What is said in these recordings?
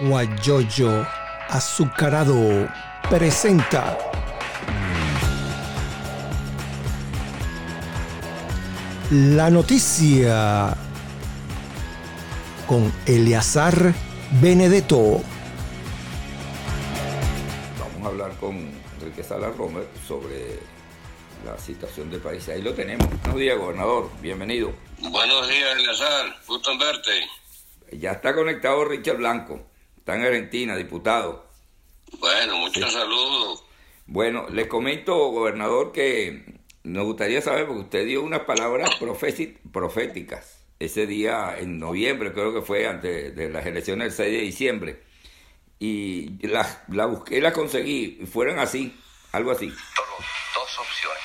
Guayoyo Azucarado presenta la noticia con Eleazar Benedetto. Vamos a hablar con Enrique Sala Romer sobre la situación del país. Ahí lo tenemos. Buenos días, gobernador. Bienvenido. Buenos días, Eleazar. Gusto en verte. Ya está conectado Richard Blanco. Está en Argentina, diputado. Bueno, muchos saludos. Bueno, le comento, gobernador, que nos gustaría saber, porque usted dio unas palabras proféticas ese día en noviembre, creo que fue antes de las elecciones del 6 de diciembre. Y la, la busqué y la conseguí. Fueron así, algo así. Dos opciones.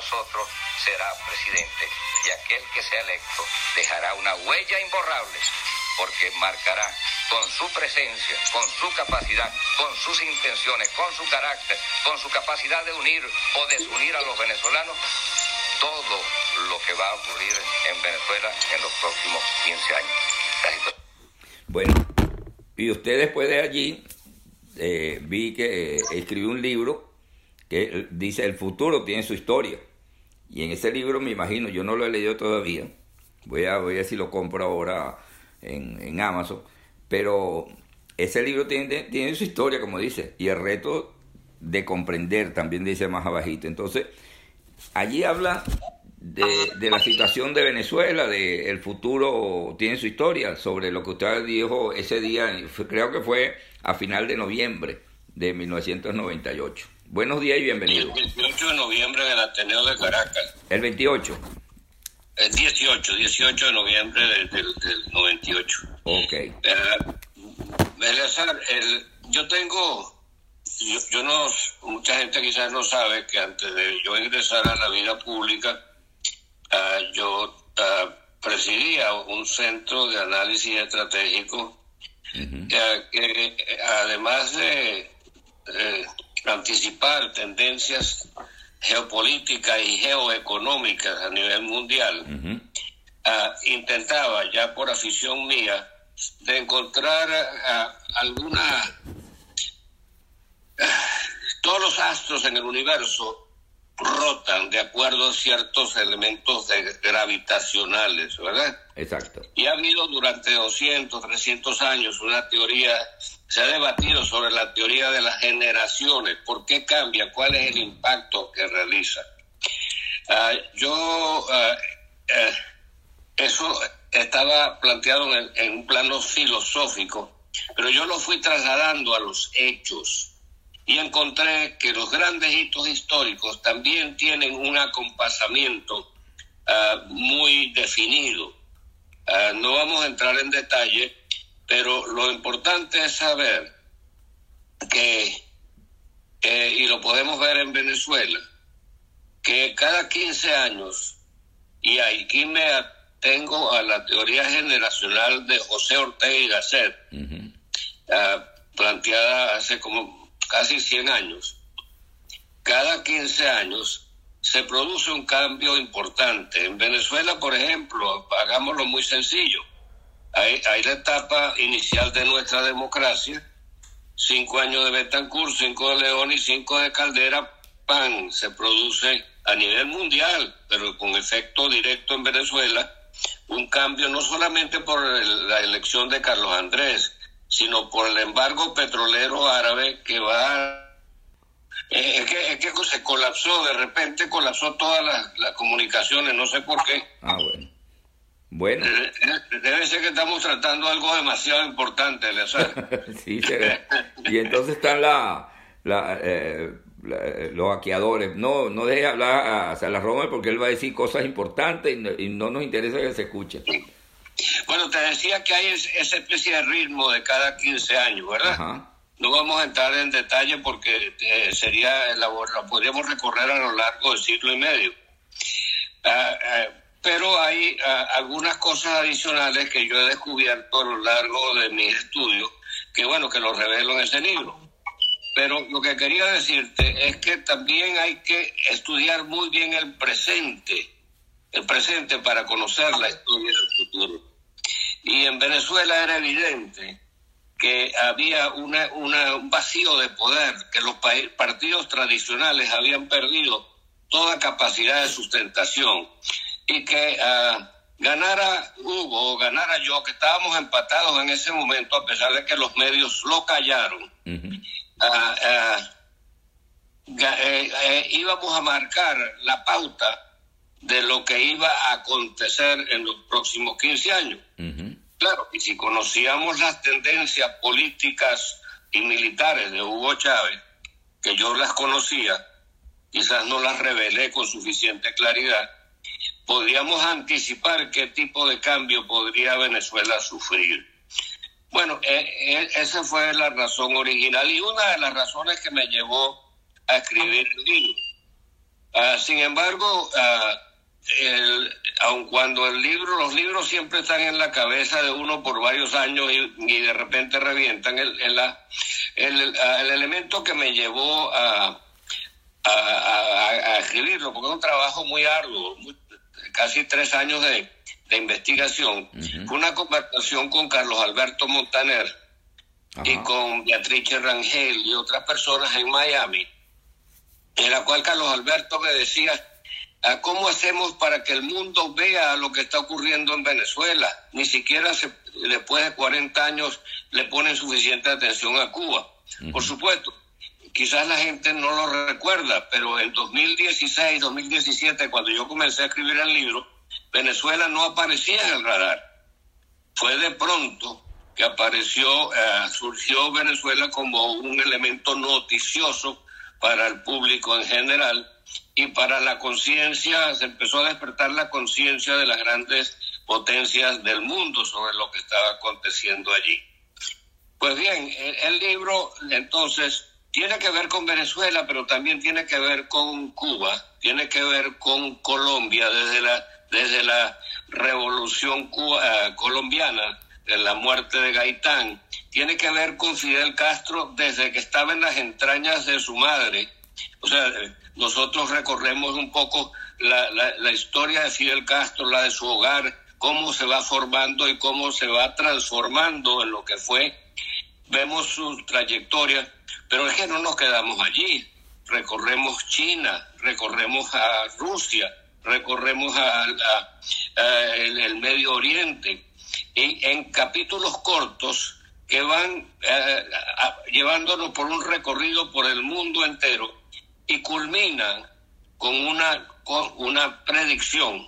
Nosotros será presidente y aquel que sea electo dejará una huella imborrable porque marcará con su presencia, con su capacidad, con sus intenciones, con su carácter, con su capacidad de unir o desunir a los venezolanos, todo lo que va a ocurrir en Venezuela en los próximos 15 años. Bueno, y usted después de allí eh, vi que eh, escribió un libro que dice el futuro tiene su historia. Y en ese libro me imagino, yo no lo he leído todavía, voy a, voy a ver si lo compro ahora en, Amazon, pero ese libro tiene, tiene su historia, como dice, y el reto de comprender también dice más abajito. Entonces, allí habla de, de, la situación de Venezuela, de el futuro tiene su historia, sobre lo que usted dijo ese día, creo que fue a final de noviembre de 1998. Buenos días y bienvenido. El 28 de noviembre del Ateneo de Caracas. El 28. El 18, 18 de noviembre del, 98. Ok. Eh, el, yo tengo, yo, no, mucha gente quizás no sabe que antes de yo ingresar a la vida pública, uh, yo uh, presidía un centro de análisis estratégico que además de anticipar tendencias geopolíticas y geoeconómicas a nivel mundial, ah, intentaba ya por afición mía de encontrar ah, alguna... Ah, todos los astros en el universo rotan de acuerdo a ciertos elementos gravitacionales, ¿verdad? Exacto. Y ha habido durante 200, 300 años una teoría se ha debatido sobre la teoría de las generaciones, por qué cambia, cuál es el impacto que realiza. Ah, yo, uh, eso estaba planteado en, en, un plano filosófico, pero yo lo fui trasladando a los hechos y encontré que los grandes hitos históricos también tienen un acompasamiento uh, muy definido. no vamos a entrar en detalle, pero lo importante es saber que, y lo podemos ver en Venezuela, que cada 15 años, y aquí me atengo a la teoría generacional de José Ortega y Gasset, uh, planteada hace como casi 100 años, cada 15 años se produce un cambio importante. En Venezuela, por ejemplo, hagámoslo muy sencillo, hay, la etapa inicial de nuestra democracia, cinco años de Betancourt, cinco de León y cinco de Caldera, pan, se produce a nivel mundial, pero con efecto directo en Venezuela, un cambio no solamente por la elección de Carlos Andrés, sino por el embargo petrolero árabe que va... Es, que, es que se colapsó, de repente colapsó todas las, las comunicaciones, no sé por qué. Ah, bueno. Bueno. Eh, eh, debe ser que estamos tratando algo demasiado importante, sí, y entonces están la, eh, los hackeadores. No, no deje hablar a Roma porque él va a decir cosas importantes y no, nos interesa que se escuche. Bueno, te decía que hay esa especie de ritmo de cada 15 años, ¿verdad? No vamos a entrar en detalle porque sería, la, podríamos recorrer a lo largo del siglo y medio. Ah, pero hay ah, algunas cosas adicionales que yo he descubierto a lo largo de mi estudio, que bueno, que lo revelo en ese libro. Pero lo que quería decirte es que también hay que estudiar muy bien el presente, el presente para conocer la historia del futuro. Y en Venezuela era evidente que había una, un vacío de poder, que los partidos tradicionales habían perdido toda capacidad de sustentación y que ah, ganara Hugo o ganara yo, que estábamos empatados en ese momento, a pesar de que los medios lo callaron, ah, ah, eh, eh, íbamos a marcar la pauta de lo que iba a acontecer en los próximos 15 años. Claro, y si conocíamos las tendencias políticas y militares de Hugo Chávez, que yo las conocía, quizás no las revelé con suficiente claridad, podríamos anticipar qué tipo de cambio podría Venezuela sufrir. Bueno, eh, eh, esa fue la razón original y una de las razones que me llevó a escribir el libro. Ah, sin embargo, uh, el, aun cuando el libro, los libros siempre están en la cabeza de uno por varios años y, de repente revientan, el, el, el, elemento que me llevó a, a, escribirlo, porque es un trabajo muy arduo, casi tres años de, investigación, fue una conversación con Carlos Alberto Montaner y con Beatrice Rangel y otras personas en Miami, en la cual Carlos Alberto me decía, ¿cómo hacemos para que el mundo vea lo que está ocurriendo en Venezuela? Ni siquiera después de 40 años le ponen suficiente atención a Cuba. Por supuesto, quizás la gente no lo recuerda, pero en 2016, 2017, cuando yo comencé a escribir el libro, Venezuela no aparecía en el radar. Fue de pronto que apareció, eh, surgió Venezuela como un elemento noticioso para el público en general y para la conciencia, se empezó a despertar la conciencia de las grandes potencias del mundo sobre lo que estaba aconteciendo allí. Pues bien, el libro entonces tiene que ver con Venezuela, pero también tiene que ver con Cuba, tiene que ver con Colombia desde la, desde la revolución eh, colombiana, de la muerte de Gaitán, tiene que ver con Fidel Castro desde que estaba en las entrañas de su madre. O sea, nosotros recorremos un poco la, la, la historia de Fidel Castro, la de su hogar, cómo se va formando y cómo se va transformando en lo que fue. Vemos su trayectoria pero es que no nos quedamos allí. Recorremos China, recorremos a Rusia, recorremos a, el, Medio Oriente. Y en capítulos cortos que van eh, llevándonos por un recorrido por el mundo entero y culminan con una, con una predicción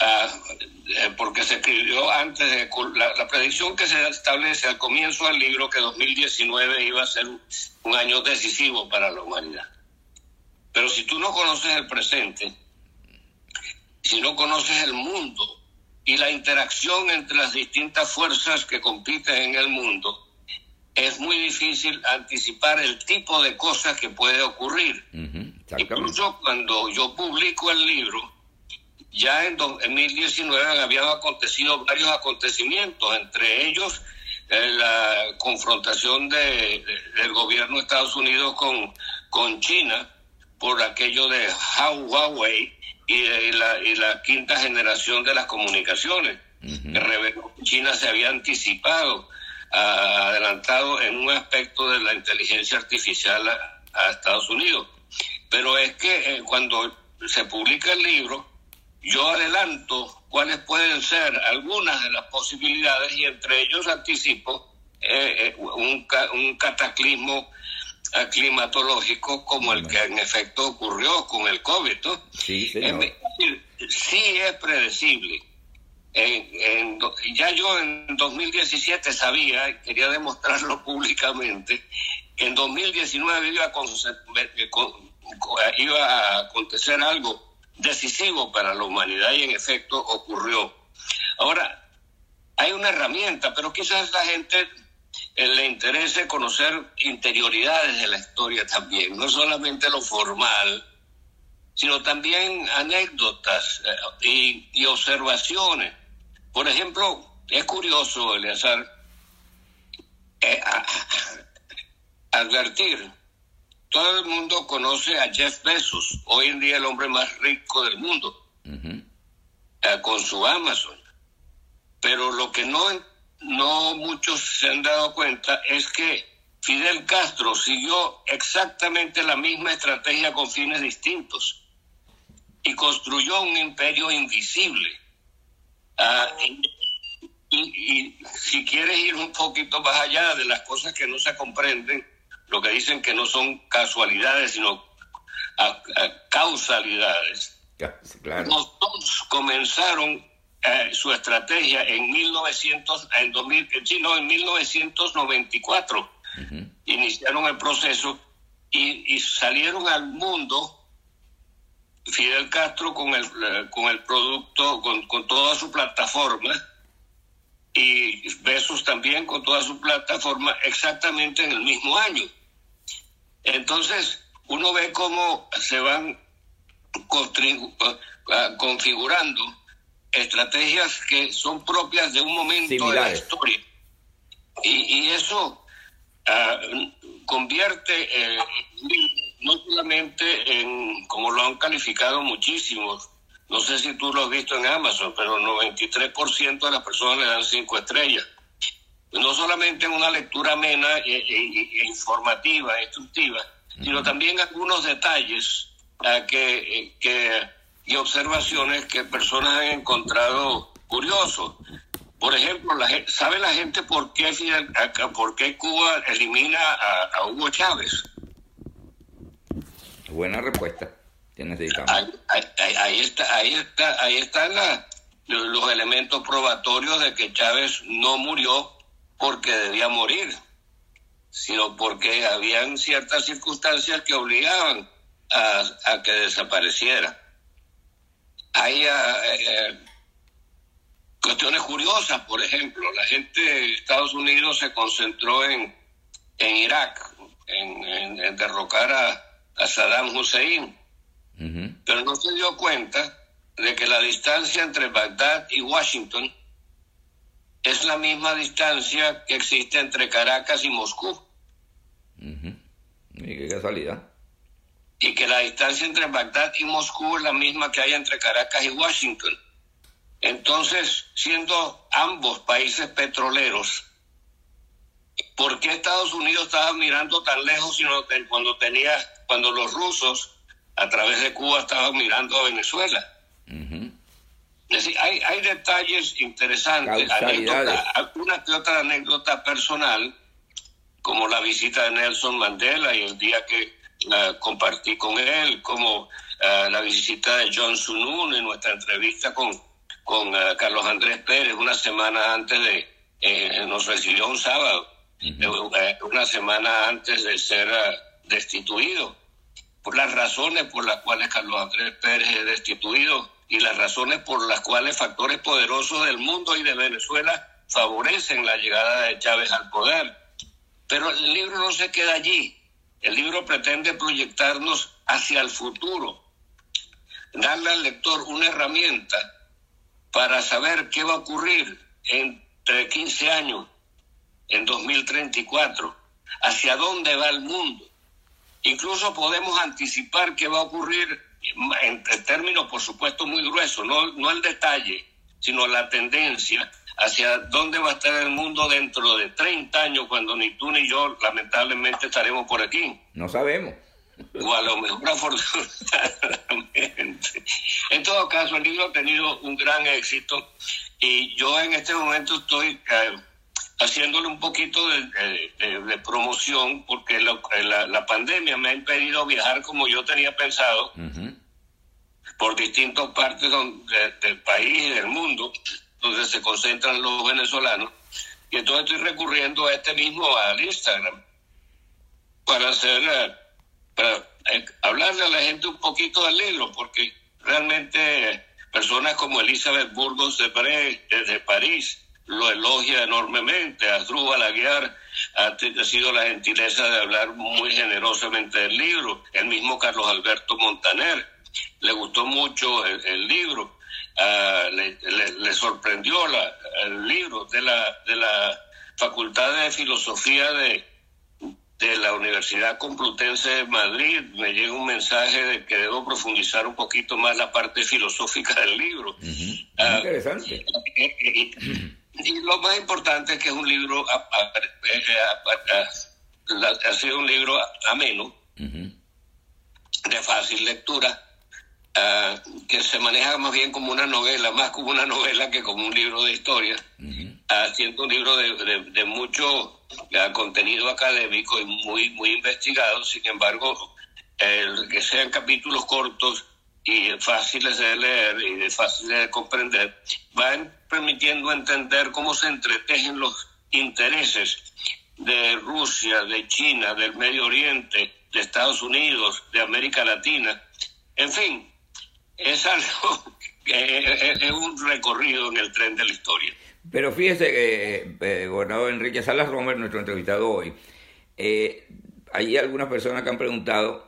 Eh, porque se escribió antes de la, predicción que se establece al comienzo del libro que 2019 iba a ser un, año decisivo para la humanidad. Pero si tú no conoces el presente, si no conoces el mundo y la interacción entre las distintas fuerzas que compiten en el mundo, es muy difícil anticipar el tipo de cosas que puede ocurrir. Incluso cuando yo publico el libro, ya en 2019 habían acontecido varios acontecimientos, entre ellos eh, la confrontación de, del gobierno de Estados Unidos con, con China por aquello de Huawei y, la, y la quinta generación de las comunicaciones. China se había anticipado, adelantado en un aspecto de la inteligencia artificial a, Estados Unidos. Pero es que eh, cuando se publica el libro, yo adelanto cuáles pueden ser algunas de las posibilidades y entre ellos anticipo eh, eh, un, un, cataclismo eh, climatológico como el que en efecto ocurrió con el COVID. Sí, sí es predecible. ya yo en 2017 sabía, quería demostrarlo públicamente, que en 2019 iba iba a acontecer algo decisivo para la humanidad y en efecto ocurrió. Ahora, hay una herramienta, pero quizás la gente eh, le interese conocer interioridades de la historia también, no solamente lo formal, sino también anécdotas eh, y, observaciones. Por ejemplo, es curioso, Eleazar, eh, advertir todo el mundo conoce a Jeff Bezos, hoy en día el hombre más rico del mundo, eh, con su Amazon. Pero lo que no no muchos se han dado cuenta es que Fidel Castro siguió exactamente la misma estrategia con fines distintos y construyó un imperio invisible. Ah, y, si quieres ir un poquito más allá de las cosas que no se comprenden, lo que dicen que no son casualidades, sino causalidades. Los dos comenzaron eh, su estrategia en 1900, en 2000, en 1994. Iniciaron el proceso y, y, salieron al mundo Fidel Castro con el, eh, con el producto, con, con toda su plataforma y Besos también con toda su plataforma exactamente en el mismo año. Entonces, uno ve cómo se van ah, configurando estrategias que son propias de un momento de la historia. Y, eso ah, convierte eh, no solamente en, como lo han calificado muchísimos, no sé si tú lo has visto en Amazon, pero el 93% de las personas le dan cinco estrellas. No solamente en una lectura amena e, e, e informativa, instructiva, sino también algunos detalles uh, que, que, y observaciones que personas han encontrado curiosos. Por ejemplo, la, ¿sabe la gente por qué, por qué Cuba elimina a, a Hugo Chávez? Buena respuesta. Ahí, está, ahí está, ahí están los elementos probatorios de que Chávez no murió porque debía morir, sino porque habían ciertas circunstancias que obligaban a, que desapareciera. Hay ah, eh, cuestiones curiosas, por ejemplo, la gente de Estados Unidos se concentró en, en Irak, en, derrocar a, a Saddam Hussein pero no se dio cuenta de que la distancia entre Bagdad y Washington es la misma distancia que existe entre Caracas y Moscú. Y qué casualidad. Y que la distancia entre Bagdad y Moscú es la misma que hay entre Caracas y Washington. Entonces, siendo ambos países petroleros, ¿por qué Estados Unidos estaba mirando tan lejos sino cuando tenía, cuando los rusos a través de Cuba estaba mirando a Venezuela. Es decir, hay, hay detalles interesantes, alguna que otra anécdota personal, como la visita de Nelson Mandela y el día que compartí con él, como la visita de John Sunun en nuestra entrevista con, con Carlos Andrés Pérez una semana antes de, eh, nos recibió un sábado, eh, una semana antes de ser destituido. Por las razones por las cuales Carlos Andrés Pérez es destituido y las razones por las cuales factores poderosos del mundo y de Venezuela favorecen la llegada de Chávez al poder. Pero el libro no se queda allí. El libro pretende proyectarnos hacia el futuro, darle al lector una herramienta para saber qué va a ocurrir entre 15 años, en 2034, hacia dónde va el mundo Incluso podemos anticipar qué va a ocurrir en, términos, por supuesto, muy gruesos, no, no el detalle, sino la tendencia hacia dónde va a estar el mundo dentro de 30 años, cuando ni tú ni yo, lamentablemente, estaremos por aquí. No sabemos. O a lo mejor afortunadamente. En todo caso, el libro ha tenido un gran éxito y yo en este momento estoy eh, haciéndole un poquito de, promoción porque la, pandemia me ha impedido viajar como yo tenía pensado por distintas partes del país y del mundo donde se concentran los venezolanos. Y entonces estoy recurriendo a este mismo al Instagram para hacer eh, para eh, hablarle a la gente un poquito del libro porque realmente personas como Elizabeth Burgos de, de París lo elogia enormemente. Asdrúbal Aguiar ha sido la gentileza de hablar muy generosamente del libro. El mismo Carlos Alberto Montaner le gustó mucho el, libro. Ah, le, sorprendió la, el libro de la, de la Facultad de Filosofía de, de la Universidad Complutense de Madrid. Me llega un mensaje de que debo profundizar un poquito más la parte filosófica del libro. Ah, interesante. Y lo más importante es que es un libro, ha sido un libro ameno, de fácil lectura, que se maneja más bien como una novela, más como una novela que como un libro de historia, siendo un libro de, de, mucho contenido académico y muy, muy investigado, sin embargo, el, que sean capítulos cortos y fáciles de leer y de fáciles de comprender, van permitiendo entender cómo se entretejen los intereses de Rusia, de China, del Medio Oriente, de Estados Unidos, de América Latina. En fin, es algo, es un recorrido en el tren de la historia. Pero fíjese, eh, eh, gobernador Enrique Salas Romer, nuestro entrevistado hoy, eh, hay algunas personas que han preguntado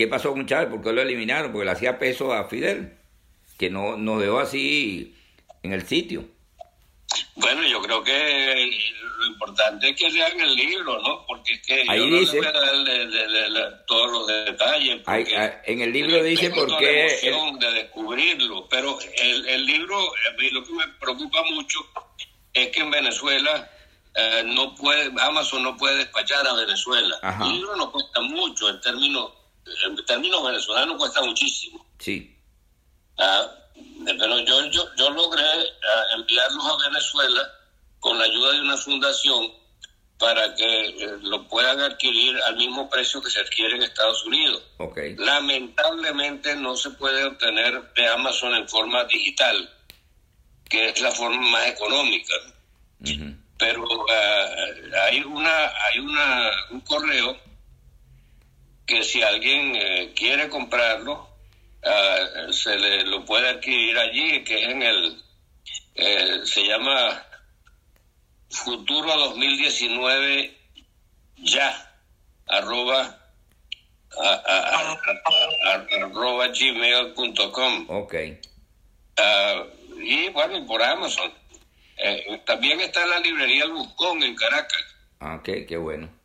qué pasó con Chávez, por qué lo eliminaron, porque le hacía peso a Fidel, que no nos dejó así en el sitio. Bueno, yo creo que lo importante es que lean el libro, ¿no? Porque es que Ahí yo dice, no les voy a dar todos los detalles. Hay, en el libro dice por qué... El, de descubrirlo, pero el, el libro, a mí lo que me preocupa mucho es que en Venezuela eh, no puede, Amazon no puede despachar a Venezuela. El libro no cuesta mucho, en términos, en términos venezolanos cuesta muchísimo. Sí. Ah, pero yo, yo, yo logré ah, enviarlos a Venezuela con la ayuda de una fundación para que eh, lo puedan adquirir al mismo precio que se adquiere en Estados Unidos. Okay. Lamentablemente no se puede obtener de Amazon en forma digital, que es la forma más económica. Pero ah, hay una hay una un correo que si alguien eh, quiere comprarlo uh, se le lo puede adquirir allí, que es en el, eh, se llama Futuro 2019 ya, arroba, arroba gmail.com. Ok. Uh, y bueno, y por Amazon. Eh, también está en la librería El Buscón en Caracas. Ah, ok, qué bueno.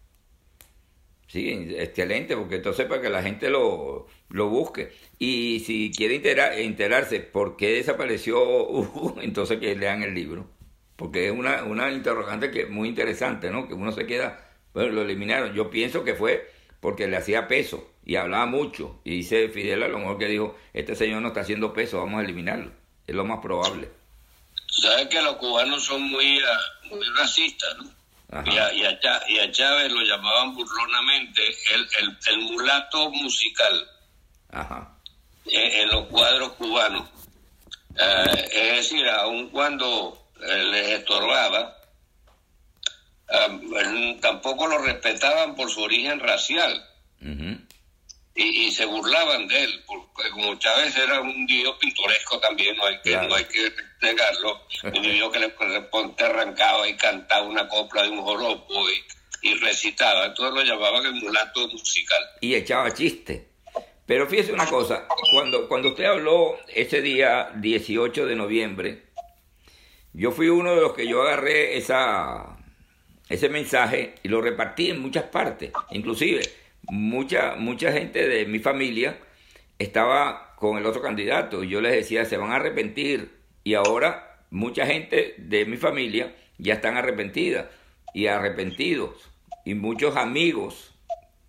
Sí, excelente, porque entonces para que la gente lo, lo busque. Y si quiere enterarse por qué desapareció Hugo, entonces que lean el libro. Porque es una, una interrogante que muy interesante, ¿no? Que uno se queda, bueno, lo eliminaron. Yo pienso que fue porque le hacía peso y hablaba mucho. Y dice Fidel a lo mejor que dijo, este señor no está haciendo peso, vamos a eliminarlo. Es lo más probable. Sabes que los cubanos son muy, uh, muy racistas, ¿no? Y a, y, a, Chávez lo llamaban burlonamente el, el, el mulato musical. Ajá. En, en, los cuadros cubanos. Uh, es decir, aun cuando eh, les estorbaba, tampoco lo respetaban por su origen racial. Y, y, se burlaban de él, porque como Chávez era un dios pintoresco también, no hay que, claro. no hay que negarlo, un dios que le te arrancaba y cantaba una copla de un joropo y, y recitaba, entonces lo llamaban el mulato musical. Y echaba chiste. Pero fíjese una cosa, cuando, cuando usted habló ese día 18 de noviembre, yo fui uno de los que yo agarré esa, ese mensaje y lo repartí en muchas partes. Inclusive, mucha, mucha gente de mi familia estaba con el otro candidato y yo les decía, se van a arrepentir. Y ahora mucha gente de mi familia ya están arrepentidas y arrepentidos. Y muchos amigos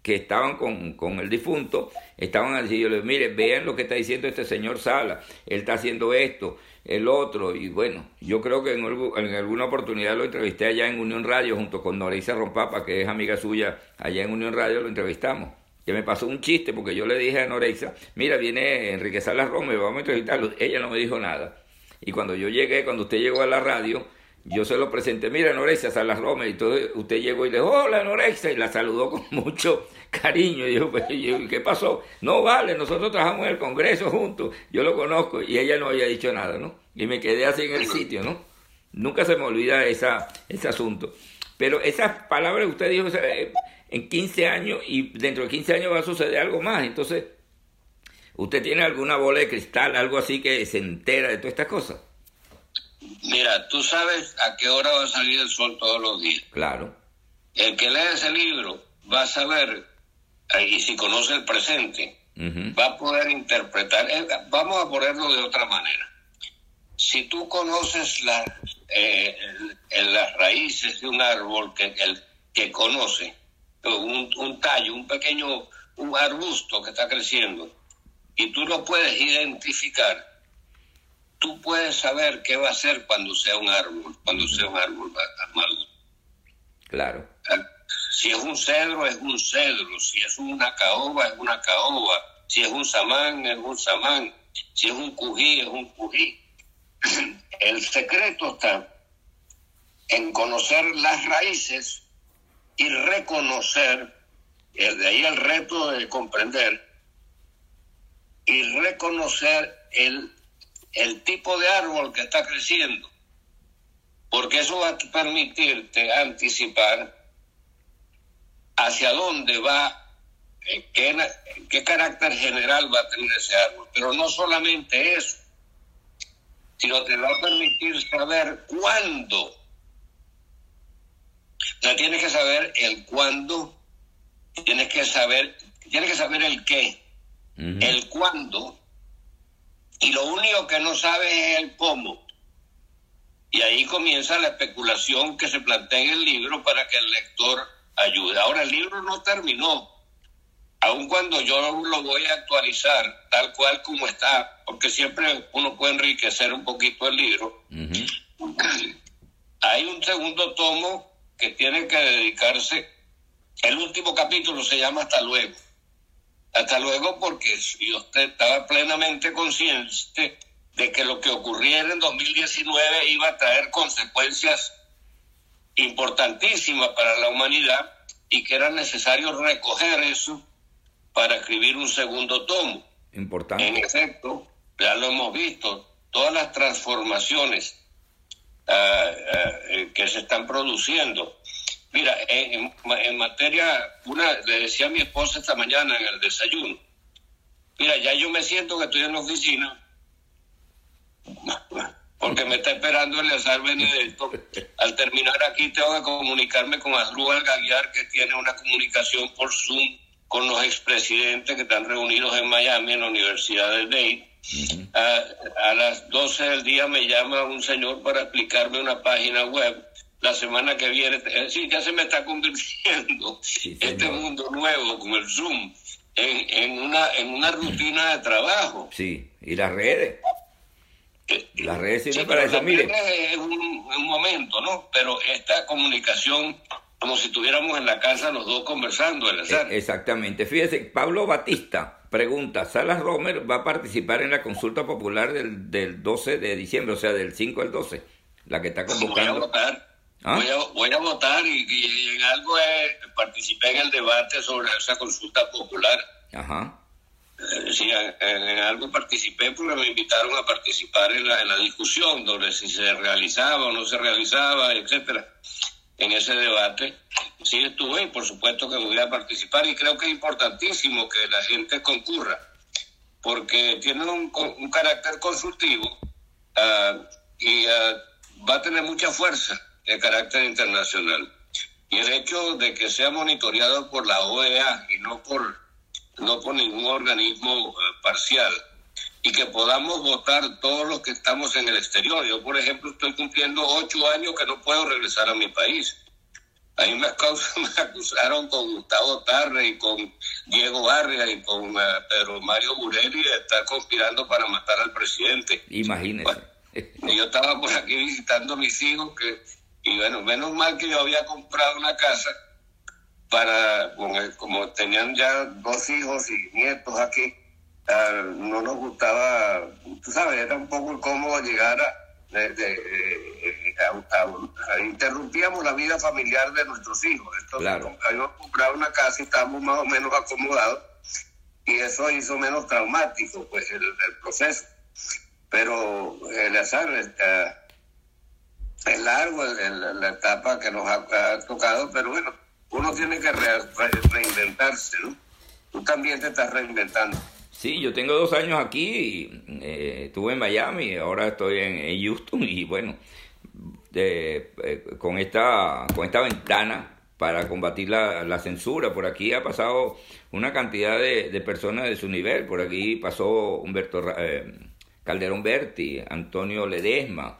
que estaban con, con el difunto estaban diciendo, mire, vean lo que está diciendo este señor Sala, él está haciendo esto, el otro, y bueno, yo creo que en, en, alguna oportunidad lo entrevisté allá en Unión Radio junto con Norisa Rompapa, que es amiga suya allá en Unión Radio, lo entrevistamos. Que me pasó un chiste porque yo le dije a Noreisa, mira, viene Enrique Salas Rome, vamos a entrevistarlo. Ella no me dijo nada. Y cuando yo llegué, cuando usted llegó a la radio, yo se lo presenté, mira Noreisa Salas y todo, usted llegó y le dijo, hola Noreisa, y la saludó con mucho cariño. Y dijo, pues, ¿qué pasó? No vale, nosotros trabajamos en el Congreso juntos, yo lo conozco, y ella no había dicho nada, ¿no? Y me quedé así en el sitio, ¿no? Nunca se me olvida esa, ese asunto. Pero esas palabras que usted dijo en 15 años, y dentro de 15 años va a suceder algo más, entonces, ¿usted tiene alguna bola de cristal, algo así que se entera de todas estas cosas? Mira, tú sabes a qué hora va a salir el sol todos los días. Claro. El que lee ese libro va a saber, y si conoce el presente, uh -huh. va a poder interpretar. Vamos a ponerlo de otra manera. Si tú conoces la, eh, las raíces de un árbol que, el, que conoce, un, un tallo, un pequeño un arbusto que está creciendo, y tú lo puedes identificar, tú puedes saber qué va a hacer cuando sea un árbol, cuando sea un árbol maduro. Claro. Si es un cedro, es un cedro. Si es una caoba, es una caoba. Si es un samán, es un samán. Si es un cují, es un cují. El secreto está en conocer las raíces y reconocer, de ahí el reto de comprender y reconocer el, el tipo de árbol que está creciendo, porque eso va a permitirte anticipar hacia dónde va, qué, qué carácter general va a tener ese árbol. Pero no solamente eso, sino te va a permitir saber cuándo. O sea, tienes que saber el cuándo, tienes que saber, tienes que saber el qué, el cuándo, y lo único que no sabes es el cómo. Y ahí comienza la especulación que se plantea en el libro para que el lector ayuda. Ahora, el libro no terminó, aun cuando yo lo voy a actualizar tal cual como está, porque siempre uno puede enriquecer un poquito el libro. Hay un segundo tomo que tiene que dedicarse, el último capítulo se llama Hasta luego. Hasta luego porque yo estaba plenamente consciente de que lo que ocurriera en 2019 iba a traer consecuencias importantísima para la humanidad y que era necesario recoger eso para escribir un segundo tomo. Importante. En efecto, ya lo hemos visto, todas las transformaciones ah, ah, eh, que se están produciendo. Mira, en, en, materia, una, le decía a mi esposa esta mañana en el desayuno, mira, ya yo me siento que estoy en la oficina porque me está esperando el Eleazar Benedetto. Al terminar aquí tengo que comunicarme con Asdrúbal Gaguiar, que tiene una comunicación por Zoom con los expresidentes que están reunidos en Miami, en la Universidad de Dade. a, las 12 del día me llama un señor para explicarme una página web. La semana que viene, sí, ya se me está convirtiendo este mundo nuevo con el Zoom en, en, una, en una rutina de trabajo. Sí, y las redes. Las redes sirven para eso, mire. Es un, un, momento, ¿no? Pero esta comunicación, como si estuviéramos en la casa los dos conversando. E, exactamente. Fíjese, Pablo Batista pregunta, ¿Salas Romer va a participar en la consulta popular del, del 12 de diciembre, o sea, del 5 al 12? La que está convocando. Voy a votar. ¿Ah? Voy, a, voy, a, votar y, en algo eh, participé en el debate sobre esa consulta popular. Ajá. Eh, sí, en, algo participé porque me invitaron a participar en la, en la discusión sobre si se realizaba o no se realizaba, etcétera, en ese debate. Sí estuve y por supuesto que voy a participar y creo que es importantísimo que la gente concurra porque tiene un, un carácter consultivo uh, y uh, va a tener mucha fuerza de carácter internacional. Y el hecho de que sea monitoreado por la OEA y no por no por ningún organismo eh, parcial, y que podamos votar todos los que estamos en el exterior. Yo, por ejemplo, estoy cumpliendo ocho años que no puedo regresar a mi país. Ahí me, me acusaron con Gustavo Tarre y con Diego Barria y con uh, Pedro Mario Burelli de estar conspirando para matar al presidente. Imagínese. yo estaba por aquí visitando a mis hijos que, y bueno, menos mal que yo había comprado una casa para, como tenían ya dos hijos y nietos aquí, ah, no nos gustaba, tú sabes, era un poco incómodo llegar a, interrumpíamos la vida familiar de nuestros hijos. Entonces, claro. habíamos comprado una casa y estábamos más o menos acomodados y eso hizo menos traumático pues el, proceso. Pero el azar está, es largo la etapa que nos ha tocado, pero bueno uno tiene que reinventarse, ¿no? Tú también te estás reinventando. Sí, yo tengo dos años aquí, eh, estuve en Miami, ahora estoy en, Houston y bueno, eh, con, esta, con esta ventana para combatir la, censura, por aquí ha pasado una cantidad de, personas de su nivel, por aquí pasó Humberto, eh, Calderón Berti, Antonio Ledesma,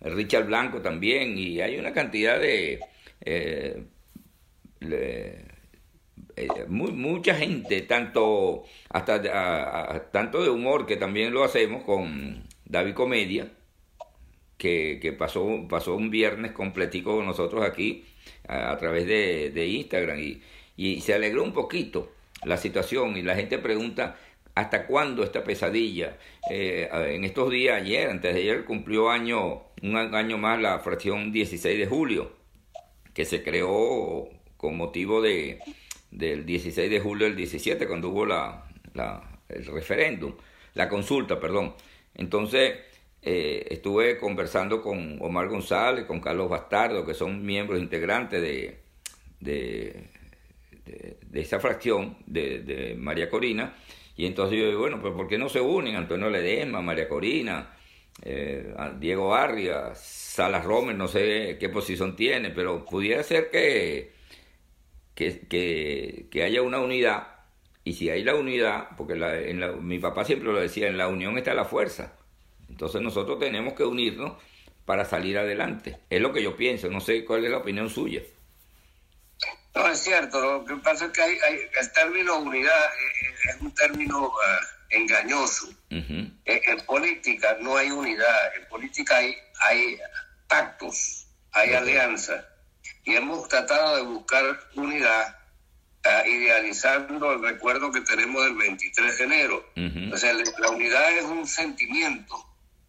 Richard Blanco también, y hay una cantidad de... Eh, eh, mucha gente, tanto hasta tanto de humor que también lo hacemos con David Comedia, que, que pasó, pasó un viernes completico con nosotros aquí a, través de, de Instagram y, y, se alegró un poquito la situación y la gente pregunta hasta cuándo esta pesadilla. Eh, en estos días, ayer, antes de ayer, cumplió año, un año más la fracción 16 de julio, que se creó con motivo de del 16 de julio del 17, cuando hubo la, el referéndum, la consulta, perdón. Entonces, eh, estuve conversando con Omar González, con Carlos Bastardo, que son miembros integrantes de, de, de, esa fracción de, María Corina, y entonces yo digo, bueno, pues ¿por qué no se unen Antonio Ledesma, María Corina, eh, Diego Arias, Salas Romer, no sé qué posición tiene, pero pudiera ser que que, que, haya una unidad, y si hay la unidad, porque en mi papá siempre lo decía, en la unión está la fuerza. Entonces nosotros tenemos que unirnos para salir adelante. Es lo que yo pienso, no sé cuál es la opinión suya. No, es cierto, lo que pasa es que hay, el término unidad es, un término ah, engañoso. en, política no hay unidad, en política hay, hay pactos, hay alianzas y hemos tratado de buscar unidad uh, idealizando el recuerdo que tenemos del 23 de enero. O sea, la unidad es un sentimiento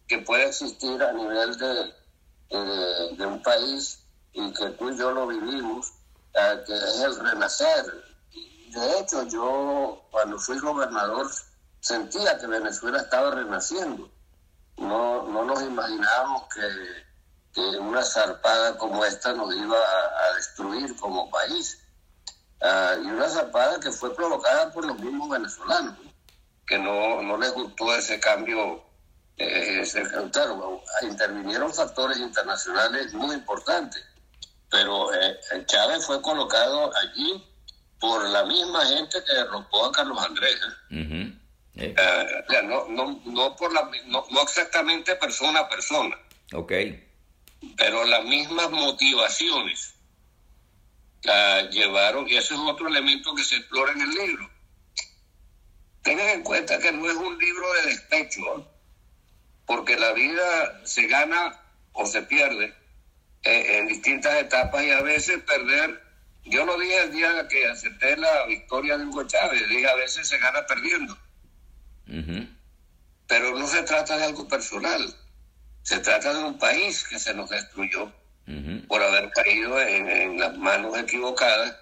que puede existir a nivel de, de, un país y que tú y yo lo vivimos, uh, que es el renacer. De hecho, yo cuando fui gobernador sentía que Venezuela estaba renaciendo. No, no nos imaginábamos que una zarpada como esta nos iba a, destruir como país. Ah, y una zarpada que fue provocada por los mismos venezolanos, que no, no les gustó ese cambio. Eh, claro, intervinieron factores internacionales muy importantes, pero eh, Chávez fue colocado allí por la misma gente que derrocó a Carlos Andrés. ¿Eh? Ah, no, no, no, por la, no, no exactamente persona a persona. Okay pero las mismas motivaciones la llevaron, y ese es otro elemento que se explora en el libro. Tengan en cuenta que no es un libro de despecho, porque la vida se gana o se pierde eh, en distintas etapas y a veces perder, yo lo dije el día que acepté la victoria de Hugo Chávez, dije a veces se gana perdiendo. Pero no se trata de algo personal. Se trata de un país que se nos destruyó por haber caído en, las manos equivocadas.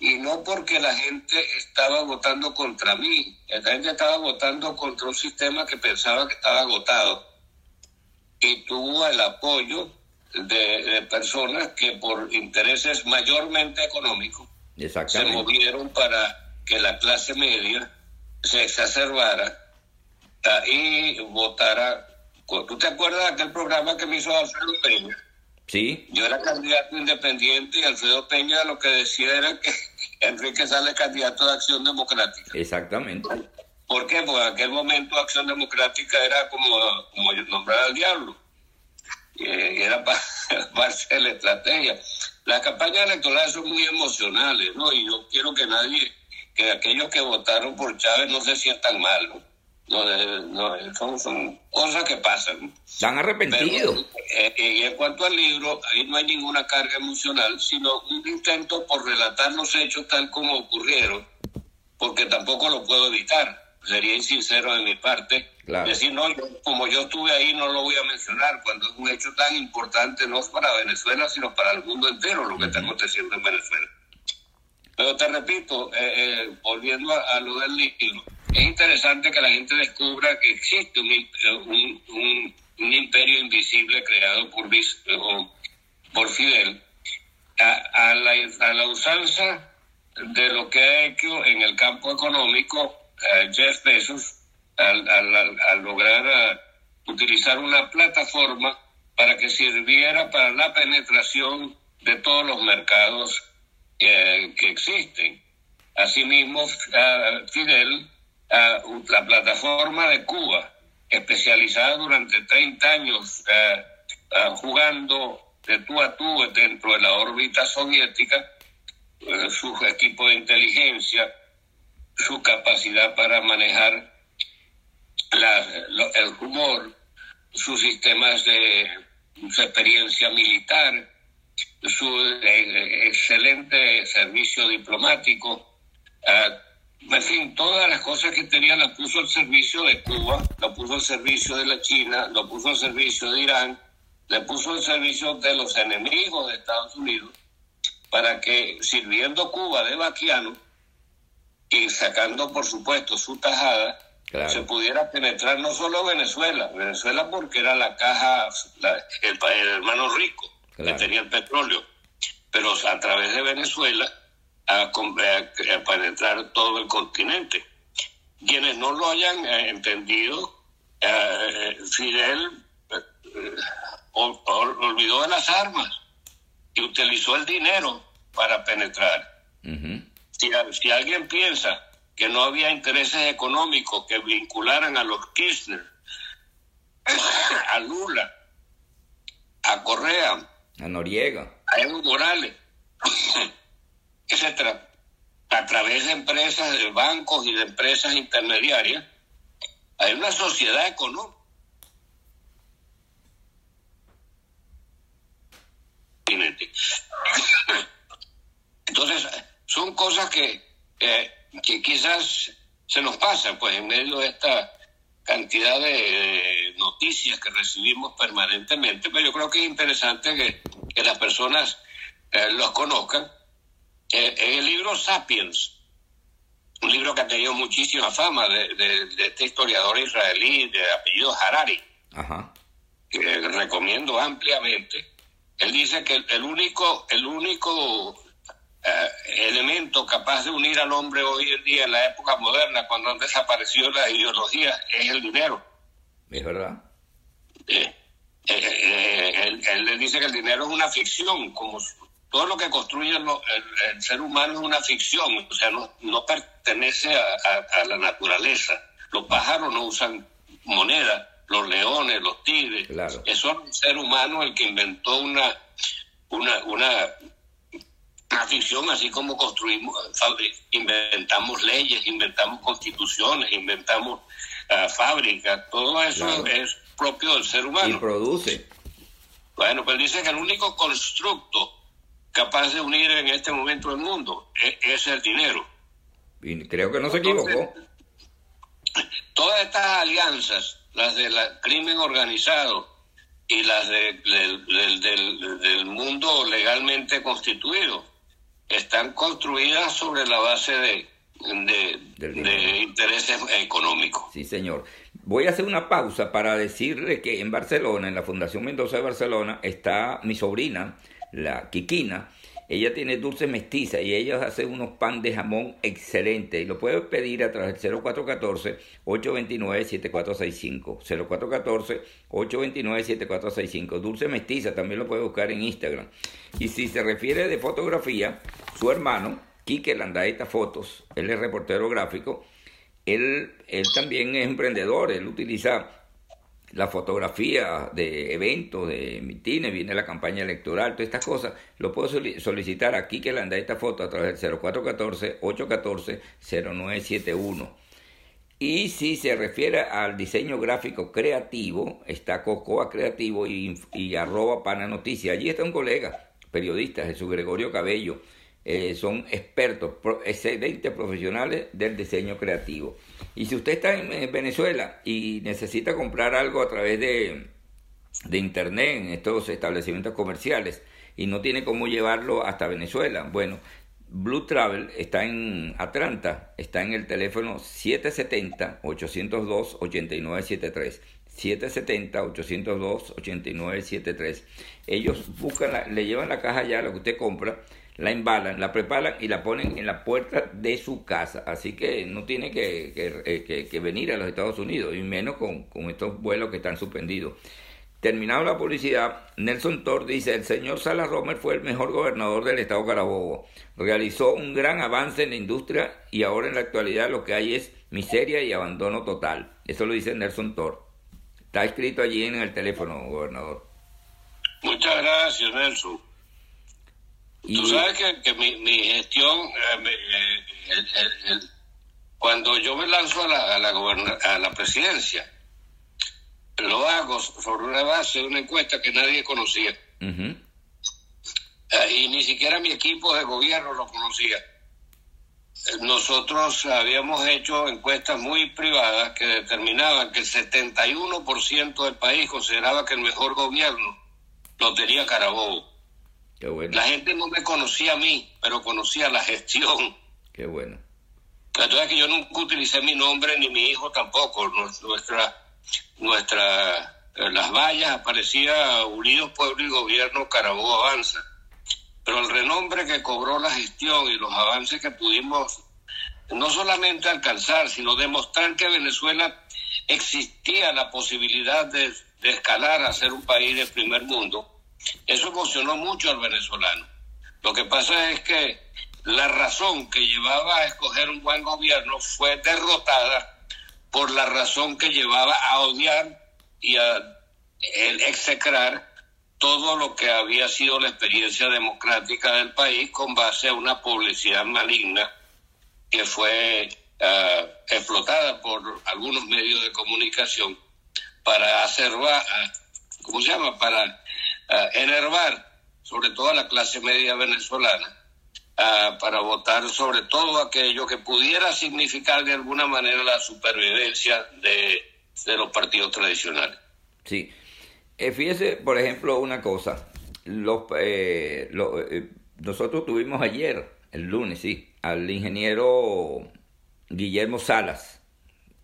Y no porque la gente estaba votando contra mí, la gente estaba votando contra un sistema que pensaba que estaba agotado. Y tuvo el apoyo de, personas que por intereses mayormente económicos se movieron para que la clase media se exacerbara y votara ¿Tú te acuerdas de aquel programa que me hizo Alfredo Peña? Sí. Yo era candidato independiente y Alfredo Peña lo que decía era que Enrique sale candidato de Acción Democrática. Exactamente. ¿Por qué? Porque en aquel momento Acción Democrática era como, como nombrar al diablo. Y era para, hacer la estrategia. Las campañas electorales son muy emocionales, ¿no? Y yo quiero que nadie, que aquellos que votaron por Chávez no se sientan mal, ¿no? No, no son, cosas que pasan. Están arrepentidos. Eh, y en cuanto al libro, ahí no hay ninguna carga emocional, sino un intento por relatar los hechos tal como ocurrieron, porque tampoco lo puedo evitar. Sería insincero de mi parte. Decir, no, como yo estuve ahí, no lo voy a mencionar, cuando es un hecho tan importante, no para Venezuela, sino para el mundo entero, lo que está aconteciendo en Venezuela. Pero te repito, eh, eh, volviendo a, lo del libro, es interesante que la gente descubra que existe un, un, un, imperio invisible creado por, por Fidel. A, la, usanza de lo que ha hecho en el campo económico uh, Jeff Bezos al, al, lograr eh, utilizar una plataforma para que sirviera para la penetración de todos los mercados que existen. Asimismo, Fidel la plataforma de Cuba especializada durante 30 años eh, jugando de tú a tú dentro de la órbita soviética, eh, su equipo de inteligencia, su capacidad para manejar el rumor, sus sistemas de su experiencia militar, su excelente servicio diplomático, en fin, todas las cosas que tenía las puso al servicio de Cuba, lo puso al servicio de la China, lo puso al servicio de Irán, le puso al servicio de los enemigos de Estados Unidos, para que sirviendo Cuba de vaquiano y sacando, por supuesto, su tajada, se pudiera penetrar no solo Venezuela, Venezuela porque era la caja, el, hermano rico que tenía el petróleo, pero a través de Venezuela a, penetrar todo el continente. Quienes no lo hayan eh, entendido, eh, Fidel eh, olvidó de las armas y utilizó el dinero para penetrar. si, si, alguien piensa que no había intereses económicos que vincularan a los Kirchner, a Lula, a Correa, a Noriega, a Evo Morales, etcétera, a través de empresas, de bancos y de empresas intermediarias, hay una sociedad económica. Entonces, son cosas que, que quizás se nos pasan, pues, en medio de esta cantidad de noticias que recibimos permanentemente, pero yo creo que es interesante que, que las personas eh, los conozcan. Eh, en el libro Sapiens, un libro que ha tenido muchísima fama de, este historiador israelí de apellido Harari, que recomiendo ampliamente, él dice que el único, el único elemento capaz de unir al hombre hoy en día, en la época moderna, cuando han desaparecido las ideologías, es el dinero. Es verdad. Eh, él, él, dice que el dinero es una ficción, como todo lo que construye el, ser humano es una ficción, o sea, no, no pertenece a, la naturaleza. Los pájaros no usan moneda, los leones, los tigres. Claro. Es solo un ser humano el que inventó una, una, una, ficción, así como construimos, inventamos leyes, inventamos constituciones, inventamos uh, fábricas, todo eso es propio del ser humano. Y produce. Bueno, pues dice que el único constructo capaz de unir en este momento el mundo, e, es, el dinero. Y creo que no se equivocó. Todas estas alianzas, las del crimen organizado y las del, mundo legalmente constituido, están construidas sobre la base de, de, intereses económicos. Sí, señor. Voy a hacer una pausa para decirle que en Barcelona, en la Fundación Mendoza de Barcelona, está mi sobrina, la Kikina, ella tiene dulce mestiza y ella hace unos pan de jamón excelentes. Y lo puedes pedir a través del 0414-829-7465. 0414-829-7465. Dulce mestiza también lo puedes buscar en Instagram. Y si se refiere de fotografía, su hermano, Quique Landaeta Fotos, él es reportero gráfico. Él, él también es emprendedor, él utiliza la fotografía de eventos, de mitines, viene la campaña electoral, todas estas cosas, lo puedo solicitar aquí que le anda esta foto a través del 0414-814-0971. Y si se refiere al diseño gráfico creativo, está Cocoa Creativo y, y arroba Pana Noticia. Allí está un colega, periodista, Jesús Gregorio Cabello. Eh, son expertos, excelentes profesionales del diseño creativo. Y si usted está en, Venezuela y necesita comprar algo a través de, de internet en estos establecimientos comerciales y no tiene cómo llevarlo hasta Venezuela, bueno, Blue Travel está en Atlanta, está en el teléfono 770-802-8973. 770-802-8973. Ellos buscan, le llevan la caja ya, lo que usted compra, la embalan, la preparan y la ponen en la puerta de su casa. Así que no tiene que, eh, venir a los Estados Unidos, y menos con, estos vuelos que están suspendidos. Terminado la publicidad, Nelson Thor dice, el señor Salas Romer fue el mejor gobernador del estado Carabobo. Realizó un gran avance en la industria y ahora en la actualidad lo que hay es miseria y abandono total. Eso lo dice Nelson Thor. está escrito allí en el teléfono, gobernador. Muchas gracias, Nelson. Tú sabes que, mi, gestión, eh, eh, cuando yo me lanzo a la, a la, a la presidencia, lo hago sobre una base de una encuesta que nadie conocía. Eh, y ni siquiera mi equipo de gobierno lo conocía. Nosotros habíamos hecho encuestas muy privadas que determinaban que el 71% del país consideraba que el mejor gobierno lo tenía Carabobo. La gente no me conocía a mí, pero conocía la gestión. Qué bueno. Entonces que yo nunca utilicé mi nombre ni mi hijo tampoco. Nuestra, nuestra, eh, las vallas aparecía Unidos Pueblo y Gobierno Carabobo Avanza. Pero el renombre que cobró la gestión y los avances que pudimos no solamente alcanzar, sino demostrar que Venezuela existía la posibilidad de, de escalar a ser un país de primer mundo, eso emocionó mucho al venezolano. Lo que pasa es que la razón que llevaba a escoger un buen gobierno fue derrotada por la razón que llevaba a odiar y a execrar todo lo que había sido la experiencia democrática del país con base a una publicidad maligna que fue ah, explotada por algunos medios de comunicación para hacer, ¿cómo se llama? Para enervar sobre todo a la clase media venezolana para votar sobre todo aquello que pudiera significar de alguna manera la supervivencia de, los partidos tradicionales. Sí. Eh, fíjese, por ejemplo, una cosa. Los, eh, eh, nosotros tuvimos ayer, el lunes, sí, al ingeniero Guillermo Salas.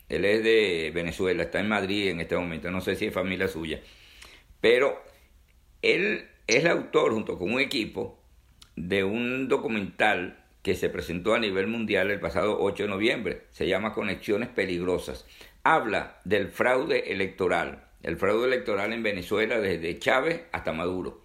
Él es de Venezuela, está en Madrid en este momento, no sé si es familia suya. Pero él es el autor, junto con un equipo, de un documental que se presentó a nivel mundial el pasado 8 de noviembre. Se llama Conexiones Peligrosas. Habla del fraude electoral, el fraude electoral en Venezuela desde Chávez hasta Maduro.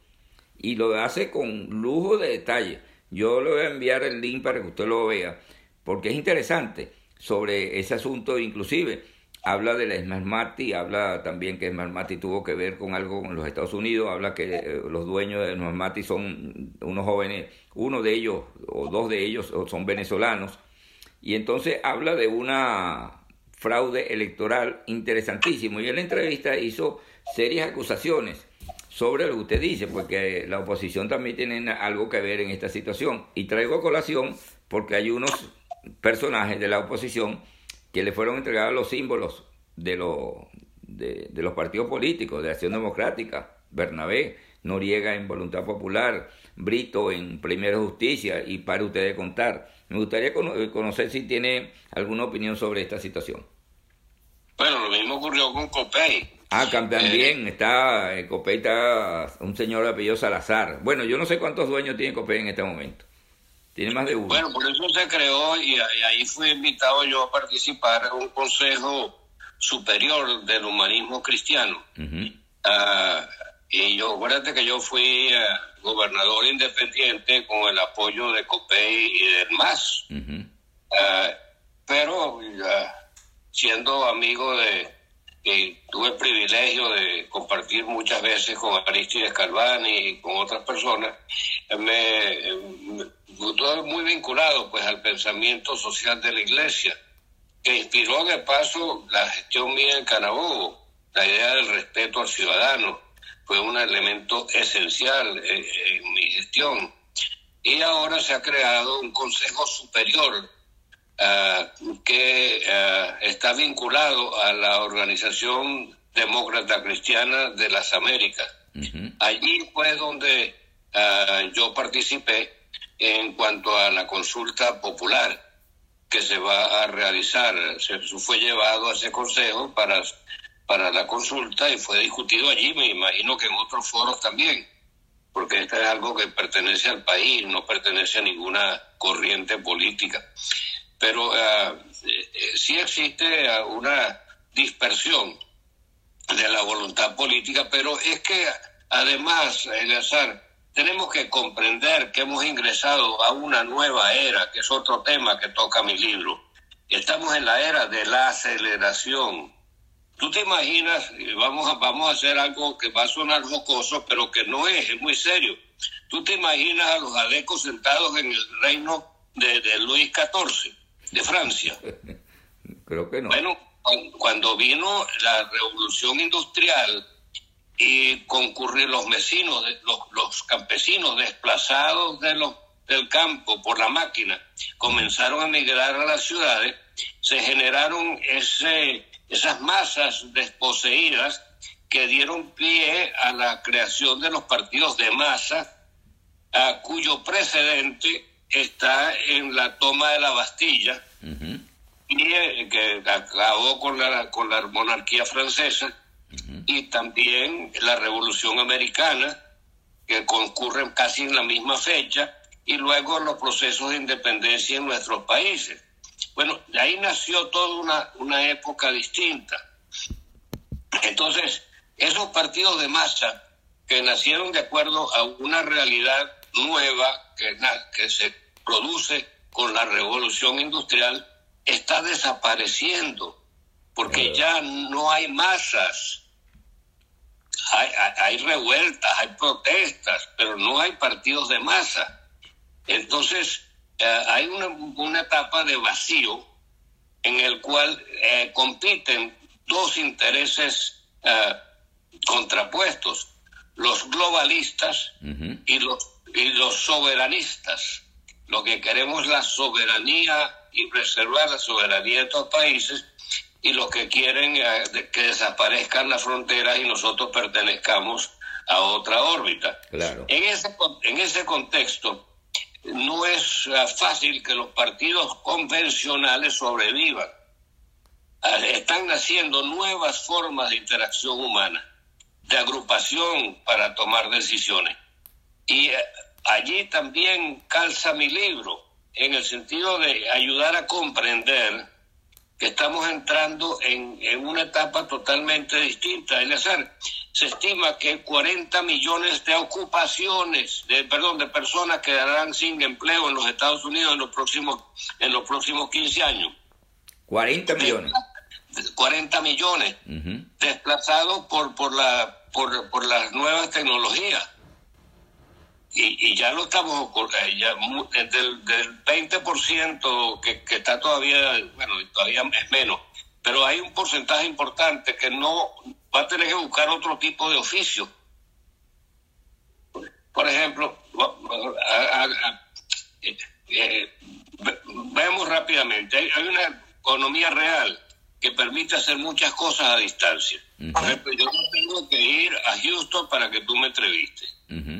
Y lo hace con lujo de detalle. Yo le voy a enviar el link para que usted lo vea, porque es interesante sobre ese asunto inclusive habla de la Smartmatic, habla también que Smartmatic tuvo que ver con algo con los Estados Unidos, habla que eh, los dueños de Smartmatic son unos jóvenes, uno de ellos o dos de ellos son venezolanos, y entonces habla de una fraude electoral interesantísimo. Y en la entrevista hizo serias acusaciones sobre lo que usted dice, porque la oposición también tiene algo que ver en esta situación. Y traigo a colación porque hay unos personajes de la oposición que le fueron entregados los símbolos de, de, los partidos políticos, de Acción Democrática, Bernabé, Noriega en Voluntad Popular, Brito en Primera Justicia y para ustedes contar. Me gustaría conocer si tiene alguna opinión sobre esta situación. Bueno, lo mismo ocurrió con Copey. Ah, también eh, está, eh, Copey está un señor de apellido Salazar. Bueno, yo no sé cuántos dueños tiene Copey en este momento. Tiene más de uno. Bueno, por eso se creó y, ahí fui invitado yo a participar en un consejo superior del humanismo cristiano. Ah, y yo, acuérdate que yo fui eh, gobernador independiente con el apoyo de COPEI y del MAS. Ah, pero siendo amigo de, que tuve el privilegio de compartir muchas veces con Aristides Calvani y con otras personas, me, todo muy vinculado pues al pensamiento social de la iglesia, que inspiró de paso la gestión mía en Canabobo, la idea del respeto al ciudadano, fue un elemento esencial en, mi gestión. Y ahora se ha creado un Consejo Superior ah, que ah, está vinculado a la Organización Demócrata Cristiana de las Américas. Allí fue donde ah, yo participé en cuanto a la consulta popular que se va a realizar. Se fue llevado a ese consejo para, para la consulta y fue discutido allí, me imagino que en otros foros también, porque esto es algo que pertenece al país, no pertenece a ninguna corriente política. Pero uh, sí existe una dispersión de la voluntad política, pero es que además, Eleazar, tenemos que comprender que hemos ingresado a una nueva era, que es otro tema que toca mi libro. Estamos en la era de la aceleración. tú te imaginas, vamos a, vamos a hacer algo que va a sonar jocoso, pero que no es, es muy serio. Tú te imaginas a los adecos sentados en el reino de, de Luis XIV, de Francia. Creo que no. Bueno, cuando vino la revolución industrial y concurrir los vecinos, los, los campesinos desplazados de los, del campo por la máquina, comenzaron a migrar a las ciudades, se generaron ese, esas masas desposeídas que dieron pie a la creación de los partidos de masa, a cuyo precedente está en la toma de la Bastilla, y eh, que acabó con la, con la monarquía francesa, y también la Revolución Americana, que concurren casi en la misma fecha, y luego los procesos de independencia en nuestros países. Bueno, de ahí nació toda una, una época distinta. Entonces, esos partidos de masa que nacieron de acuerdo a una realidad nueva que, que se produce con la revolución industrial, está desapareciendo, porque ya no hay masas. Hay, hay, hay, revueltas, hay protestas, pero no hay partidos de masa. Entonces, eh, hay una, una, etapa de vacío en el cual eh, compiten dos intereses eh, contrapuestos, los globalistas uh -huh. y, los, y los soberanistas. Lo que queremos es la soberanía y preservar la soberanía de estos países y los que quieren eh, que desaparezcan las fronteras y nosotros pertenezcamos a otra órbita. Claro. En, ese, en ese contexto, no es uh, fácil que los partidos convencionales sobrevivan. Uh, están naciendo nuevas formas de interacción humana, de agrupación para tomar decisiones. Y uh, allí también calza mi libro, en el sentido de ayudar a comprender que estamos entrando en, en una etapa totalmente distinta. Es decir, se estima que 40 millones de ocupaciones, de, perdón, de personas quedarán sin empleo en los Estados Unidos en los próximos, en los próximos 15 años. 40 millones. 40 millones uh -huh. desplazados por, por, la, por, por las nuevas tecnologías. Y, y, ya lo estamos ya, del, del 20% que, que está todavía, bueno, todavía es menos, pero hay un porcentaje importante que no va a tener que buscar otro tipo de oficio. Por ejemplo, a, a, a, eh, veamos rápidamente, hay, hay, una economía real que permite hacer muchas cosas a distancia. Uh -huh. Por ejemplo, yo no tengo que ir a Houston para que tú me entrevistes. Uh -huh.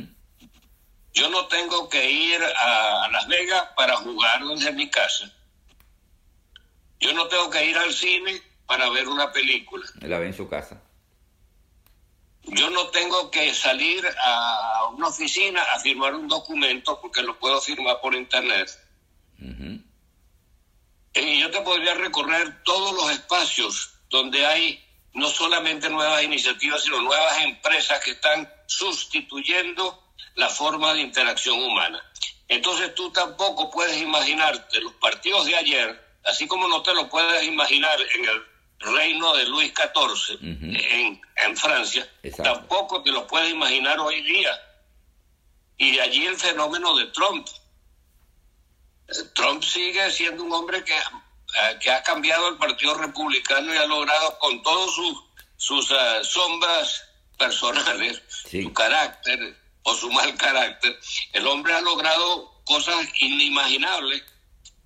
Yo no tengo que ir a Las Vegas para jugar desde mi casa. Yo no tengo que ir al cine para ver una película. La ve en su casa. Yo no tengo que salir a una oficina a firmar un documento porque lo puedo firmar por internet. Uh -huh. Y yo te podría recorrer todos los espacios donde hay no solamente nuevas iniciativas, sino nuevas empresas que están sustituyendo la forma de interacción humana. Entonces tú tampoco puedes imaginarte los partidos de ayer, así como no te lo puedes imaginar en el reino de Luis XIV uh -huh. en, en, Francia, Exacto. tampoco te lo puedes imaginar hoy día. Y de allí el fenómeno de Trump. Trump sigue siendo un hombre que, uh, que ha cambiado el Partido Republicano y ha logrado con todas sus, sus uh, sombras personales, sí. su carácter o su mal carácter, el hombre ha logrado cosas inimaginables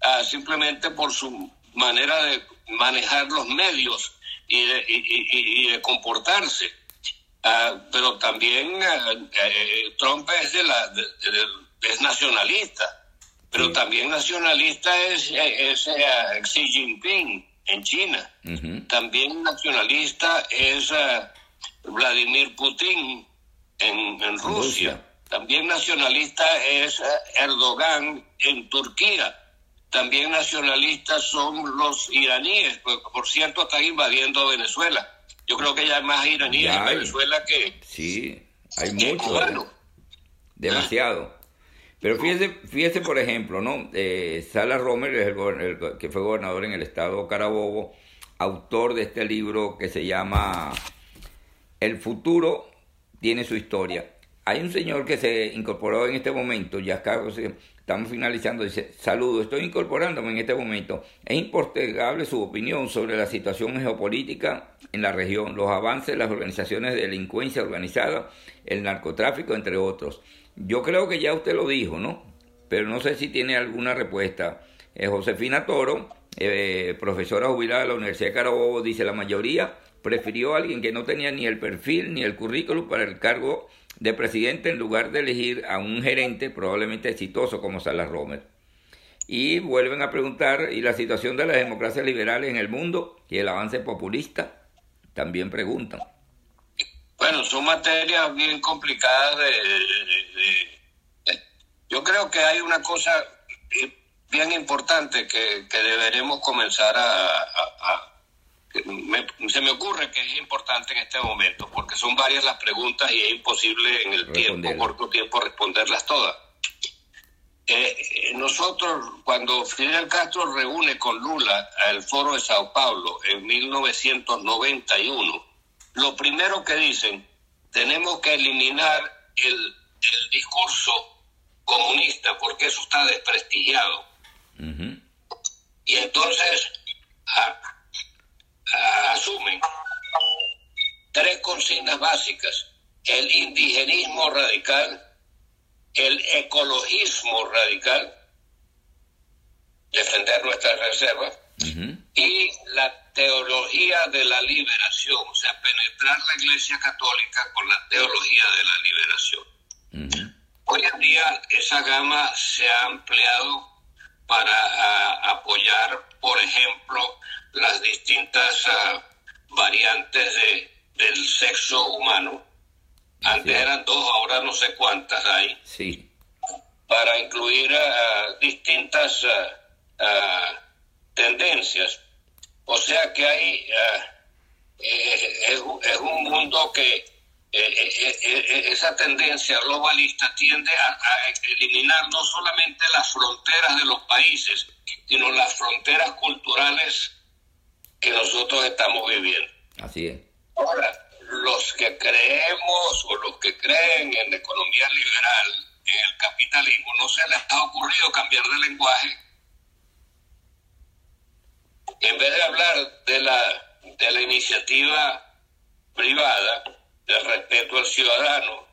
uh, simplemente por su manera de manejar los medios y de, y, y, y de comportarse. Uh, pero también uh, eh, Trump es, de la, de, de, es nacionalista, pero sí. también nacionalista es, es, es Xi Jinping en China. Uh -huh. También nacionalista es Vladimir Putin en, en Rusia. Rusia. También nacionalista es Erdogan en Turquía también nacionalistas son los iraníes, por cierto están invadiendo Venezuela. Yo creo que ya hay más iraníes en Venezuela que... Sí, hay muchos. Bueno. Demasiado. Pero fíjese, fíjese por ejemplo, ¿no? Eh, Sala Romer, el, el, que fue gobernador en el estado Carabobo, autor de este libro que se llama El futuro tiene su historia. Hay un señor que se incorporó en este momento, ya estamos finalizando, dice, saludo, estoy incorporándome en este momento. Es impostergable su opinión sobre la situación geopolítica en la región, los avances de las organizaciones de delincuencia organizada, el narcotráfico, entre otros. Yo creo que ya usted lo dijo, ¿no? Pero no sé si tiene alguna respuesta. Eh, Josefina Toro, eh, profesora jubilada de la Universidad de Carabobo, dice, la mayoría prefirió a alguien que no tenía ni el perfil ni el currículum para el cargo de presidente en lugar de elegir a un gerente probablemente exitoso como Salas Romer. Y vuelven a preguntar, ¿y la situación de las democracias liberales en el mundo y el avance populista? También preguntan. Bueno, son materias bien complicadas. De, yo creo que hay una cosa bien importante que, que deberemos comenzar a se me ocurre que es importante en este momento, porque son varias las preguntas y es imposible en el tiempo, corto tiempo, responderlas todas. Eh, eh, nosotros, cuando Fidel Castro reúne con Lula al foro de Sao Paulo en 1991, lo primero que dicen, tenemos que eliminar el, discurso comunista porque eso está desprestigiado. Y entonces, asumen tres consignas básicas. El indigenismo radical, el ecologismo radical, defender nuestras reservas, y la teología de la liberación, o sea, penetrar la Iglesia Católica con la teología de la liberación. Hoy en día esa gama se ha ampliado para apoyar, por ejemplo, las distintas ah, variantes de, del sexo humano. Antes eran dos, ahora no sé cuántas hay. Sí. Para incluir a distintas ah, tendencias. O sea que hay eh, es, un mundo que esa tendencia globalista tiende a, eliminar no solamente las fronteras de los países, sino las fronteras culturales que nosotros estamos viviendo. Así es. Ahora, los que creemos o los que creen en la economía liberal, en el capitalismo, no se les ha ocurrido cambiar de lenguaje. En vez de hablar de la, de la iniciativa privada, del respeto al ciudadano,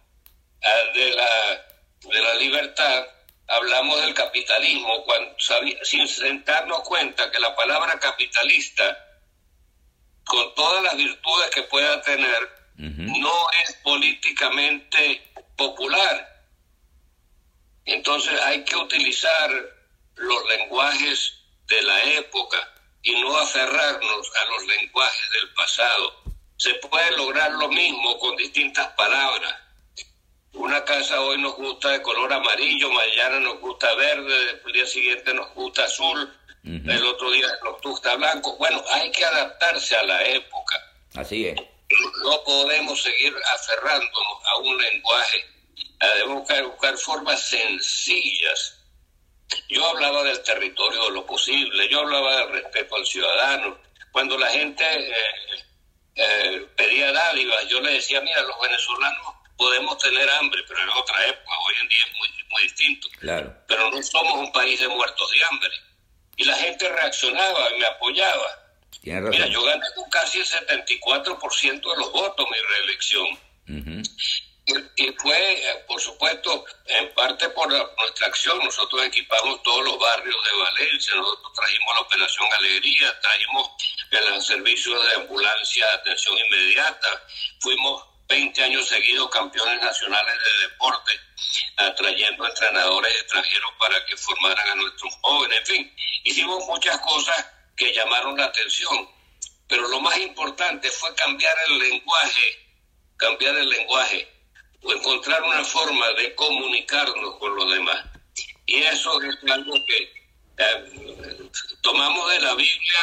de la, de la libertad, hablamos del capitalismo cuando, sin darnos cuenta que la palabra capitalista con todas las virtudes que pueda tener, no es políticamente popular. Entonces hay que utilizar los lenguajes de la época y no aferrarnos a los lenguajes del pasado. Se puede lograr lo mismo con distintas palabras. Una casa hoy nos gusta de color amarillo, mañana nos gusta verde, el día siguiente nos gusta azul, el otro día los gusta blanco. Bueno, hay que adaptarse a la época. Así es. No podemos seguir aferrándonos a un lenguaje. Debemos buscar, buscar formas sencillas. Yo hablaba del territorio de lo posible, yo hablaba del respeto al ciudadano. Cuando la gente eh, eh, pedía dádivas, yo le decía, mira, los venezolanos podemos tener hambre, pero en otra época, hoy en día es muy, muy distinto. Claro. Pero no somos un país de muertos de hambre y la gente reaccionaba y me apoyaba. Mira, yo gané con casi el 74% de los votos mi reelección. Y, fue, eh, por supuesto, en parte por nuestra acción. Nosotros equipamos todos los barrios de Valencia, nosotros trajimos la Operación Alegría, trajimos el servicio de ambulancia de atención inmediata, fuimos 20 años seguidos campeones nacionales de deporte, atrayendo entrenadores extranjeros para que formaran a nuestros jóvenes, en fin, hicimos muchas cosas que llamaron la atención, pero lo más importante fue cambiar el lenguaje, cambiar el lenguaje, encontrar una forma de comunicarnos con los demás. Y eso es algo que eh, tomamos de la Biblia,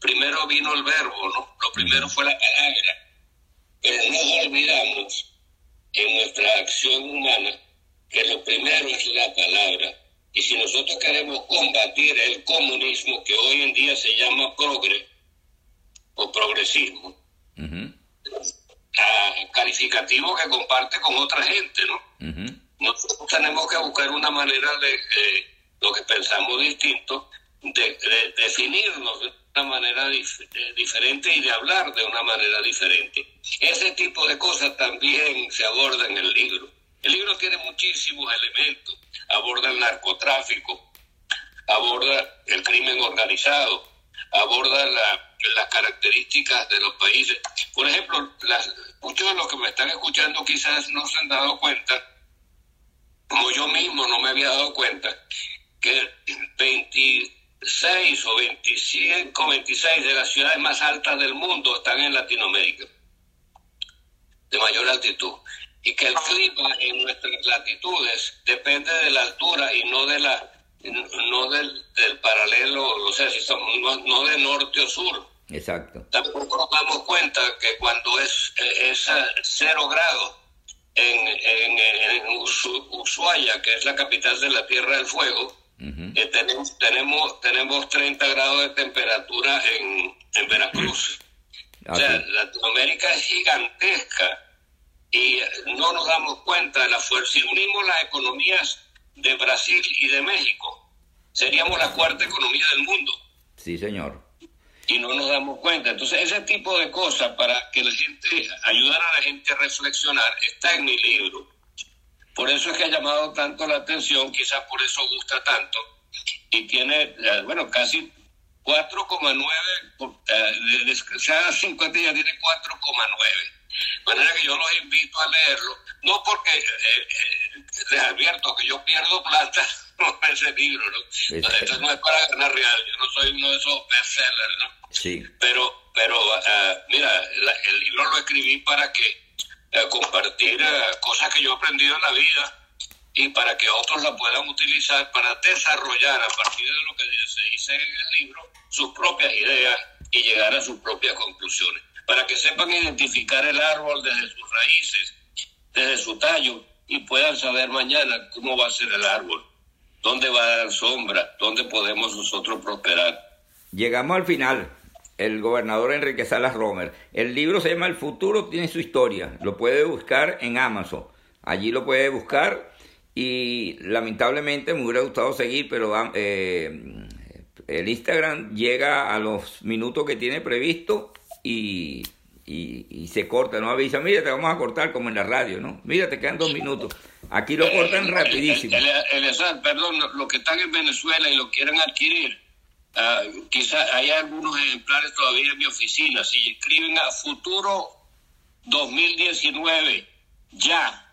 primero vino el verbo, ¿no? Lo primero fue la palabra pero no olvidamos en nuestra acción humana que lo primero es la palabra. Y si nosotros queremos combatir el comunismo, que hoy en día se llama progre, o progresismo. Calificativo que comparte con otra gente, ¿no? Nosotros tenemos que buscar una manera de eh, lo que pensamos distinto, de, definirnos de una manera diferente y de hablar de una manera diferente. Ese tipo de cosas también se aborda en el libro. El libro tiene muchísimos elementos. Aborda el narcotráfico, aborda el crimen organizado, aborda las características de los países. Por ejemplo, las, muchos de los que me están escuchando quizás no se han dado cuenta, como yo mismo no me había dado cuenta, que 26 o 25, 26 de las ciudades más altas del mundo están en Latinoamérica, de mayor altitud y que el clima en nuestras latitudes depende de la altura y no de la no del, paralelo, o sea, si somos, no, de norte o sur. Exacto. Tampoco nos damos cuenta que cuando es, es cero grado en, en, Ushuaia, que es la capital de la Tierra del Fuego, eh, tenemos, tenemos, tenemos 30 grados de temperatura en, en Veracruz. O sea, Latinoamérica es gigantesca y no nos damos cuenta de la fuerza. Si unimos las economías de Brasil y de México, seríamos la cuarta economía del mundo. Sí, señor. Y no nos damos cuenta. Entonces, ese tipo de cosas para que la gente, ayudar a la gente a reflexionar, está en mi libro. Por eso es que ha llamado tanto la atención, quizás por eso gusta tanto. Y tiene, eh, bueno, casi 4,9, eh, de, cada 50 ya tiene 4,9 de manera que yo los invito a leerlo, no porque eh, eh, les advierto que yo pierdo plata con ese libro, ¿no? Esto no es para ganar real, yo no soy uno de esos bestsellers, ¿no? Sí. Pero, pero ah, mira, el libro lo escribí para que eh, compartir cosas que yo he aprendido en la vida y para que otros la puedan utilizar para desarrollar a partir de lo que se dice en el libro sus propias ideas y llegar a sus propias conclusiones para que sepan identificar el árbol desde sus raíces, desde su tallo, y puedan saber mañana cómo va a ser el árbol, dónde va a dar sombra, dónde podemos nosotros prosperar. Llegamos al final. El gobernador Enrique Salas Romer. El libro se llama El futuro tiene su historia. Lo puede buscar en Amazon. Allí lo puede buscar y lamentablemente me hubiera gustado seguir, pero eh, el Instagram llega a los minutos que tiene previsto y, y, se corta, no avisa, mira, te vamos a cortar como en la radio, ¿no? Mira, te quedan dos minutos. Aquí lo cortan rapidísimo. perdón, los que están en Venezuela y lo quieren adquirir, uh, quizás hay algunos ejemplares todavía en mi oficina. Si escriben a futuro 2019, ya,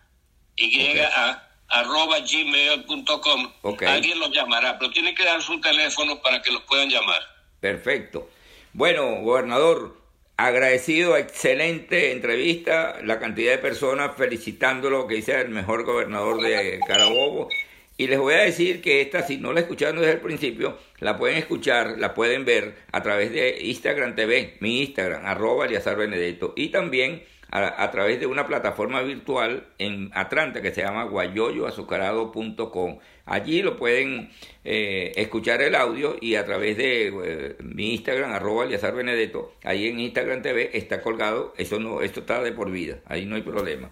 y llega a arroba gmail.com, alguien los llamará, pero tienen que dar su teléfono para que los puedan llamar. Perfecto. Bueno, gobernador, Agradecido, excelente entrevista, la cantidad de personas felicitándolo, que dice el mejor gobernador de Carabobo. Y les voy a decir que esta, si no la escucharon desde el principio, la pueden escuchar, la pueden ver a través de Instagram TV, mi Instagram, arroba Benedetto, y también a, través de una plataforma virtual en Atlanta que se llama guayoyoazucarado.com. Allí lo pueden eh, escuchar el audio y a través de eh, mi Instagram, arroba Eliazar Benedetto, ahí en Instagram TV está colgado, eso no, esto está de por vida, ahí no hay problema.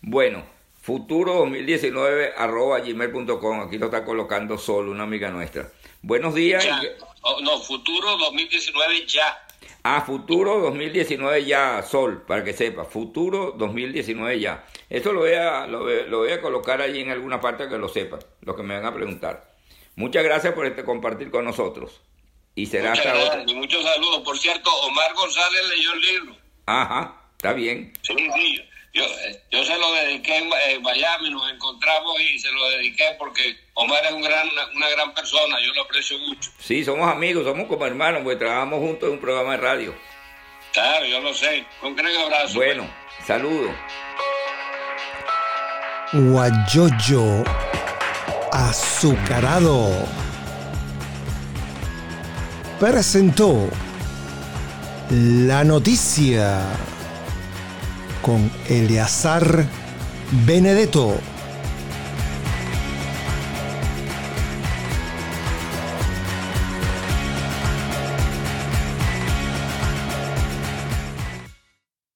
Bueno, futuro 2019 arroba gmail.com, aquí lo está colocando solo una amiga nuestra. Buenos días. Oh, no, futuro 2019 ya. A futuro 2019 ya, Sol, para que sepa, futuro 2019 ya. Eso lo voy a, lo, voy a colocar ahí en alguna parte que lo sepa, lo que me van a preguntar. Muchas gracias por este compartir con nosotros. Y será hasta gracias, Y muchos saludos. Por cierto, Omar González leyó el libro. Ajá, está bien. Sí, sí. Yo, yo se lo dediqué en, Miami, nos encontramos y se lo dediqué porque Omar es un gran, una gran persona, yo lo aprecio mucho. Sí, somos amigos, somos como hermanos, porque trabajamos juntos en un programa de radio. Claro, yo lo sé. Un gran abrazo. Bueno, saludos. Guayoyo azucarado presentó la noticia con Eleazar Benedetto.